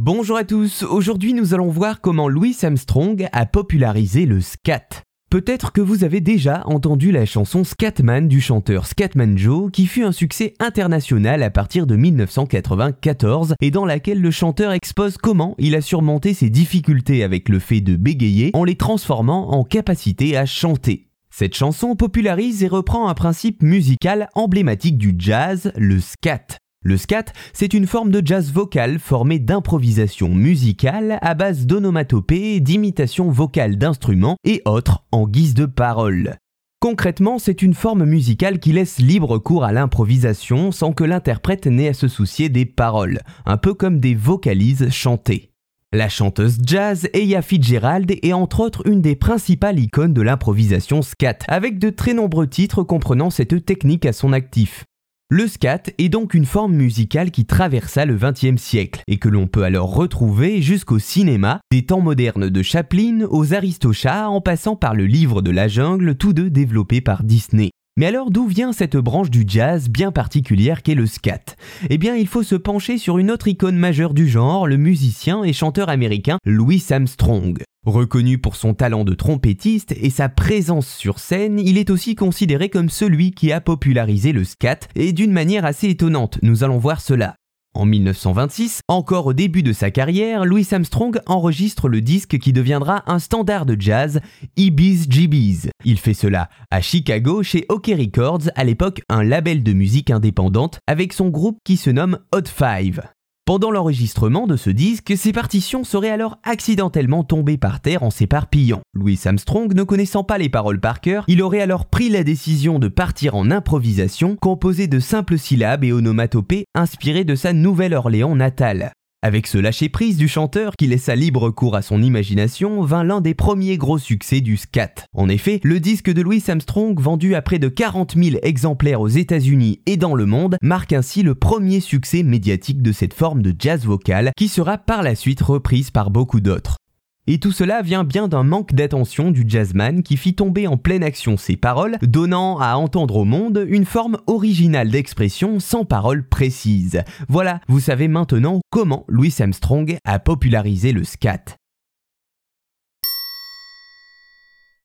Bonjour à tous, aujourd'hui nous allons voir comment Louis Armstrong a popularisé le scat. Peut-être que vous avez déjà entendu la chanson Scatman du chanteur Scatman Joe qui fut un succès international à partir de 1994 et dans laquelle le chanteur expose comment il a surmonté ses difficultés avec le fait de bégayer en les transformant en capacité à chanter. Cette chanson popularise et reprend un principe musical emblématique du jazz, le scat. Le scat, c'est une forme de jazz vocal formée d'improvisation musicale à base d'onomatopées, d'imitation vocale d'instruments et autres en guise de paroles. Concrètement, c'est une forme musicale qui laisse libre cours à l'improvisation sans que l'interprète n'ait à se soucier des paroles, un peu comme des vocalises chantées. La chanteuse jazz Eya Fitzgerald est entre autres une des principales icônes de l'improvisation scat, avec de très nombreux titres comprenant cette technique à son actif. Le scat est donc une forme musicale qui traversa le XXe siècle et que l'on peut alors retrouver jusqu'au cinéma, des temps modernes de Chaplin aux Aristochats en passant par le livre de la jungle, tous deux développés par Disney. Mais alors d'où vient cette branche du jazz bien particulière qu'est le scat? Eh bien il faut se pencher sur une autre icône majeure du genre, le musicien et chanteur américain Louis Armstrong. Reconnu pour son talent de trompettiste et sa présence sur scène, il est aussi considéré comme celui qui a popularisé le scat, et d'une manière assez étonnante, nous allons voir cela. En 1926, encore au début de sa carrière, Louis Armstrong enregistre le disque qui deviendra un standard de jazz, Ibis GBs. Il fait cela à Chicago chez OK Records, à l'époque un label de musique indépendante, avec son groupe qui se nomme Hot Five. Pendant l'enregistrement de ce disque, ses partitions seraient alors accidentellement tombées par terre en s'éparpillant. Louis Armstrong ne connaissant pas les paroles par cœur, il aurait alors pris la décision de partir en improvisation, composée de simples syllabes et onomatopées inspirées de sa Nouvelle-Orléans natale. Avec ce lâcher-prise du chanteur qui laissa libre cours à son imagination, vint l'un des premiers gros succès du scat. En effet, le disque de Louis Armstrong, vendu à près de 40 000 exemplaires aux États-Unis et dans le monde, marque ainsi le premier succès médiatique de cette forme de jazz vocal qui sera par la suite reprise par beaucoup d'autres. Et tout cela vient bien d'un manque d'attention du jazzman qui fit tomber en pleine action ses paroles, donnant à entendre au monde une forme originale d'expression sans paroles précises. Voilà, vous savez maintenant comment Louis Armstrong a popularisé le scat.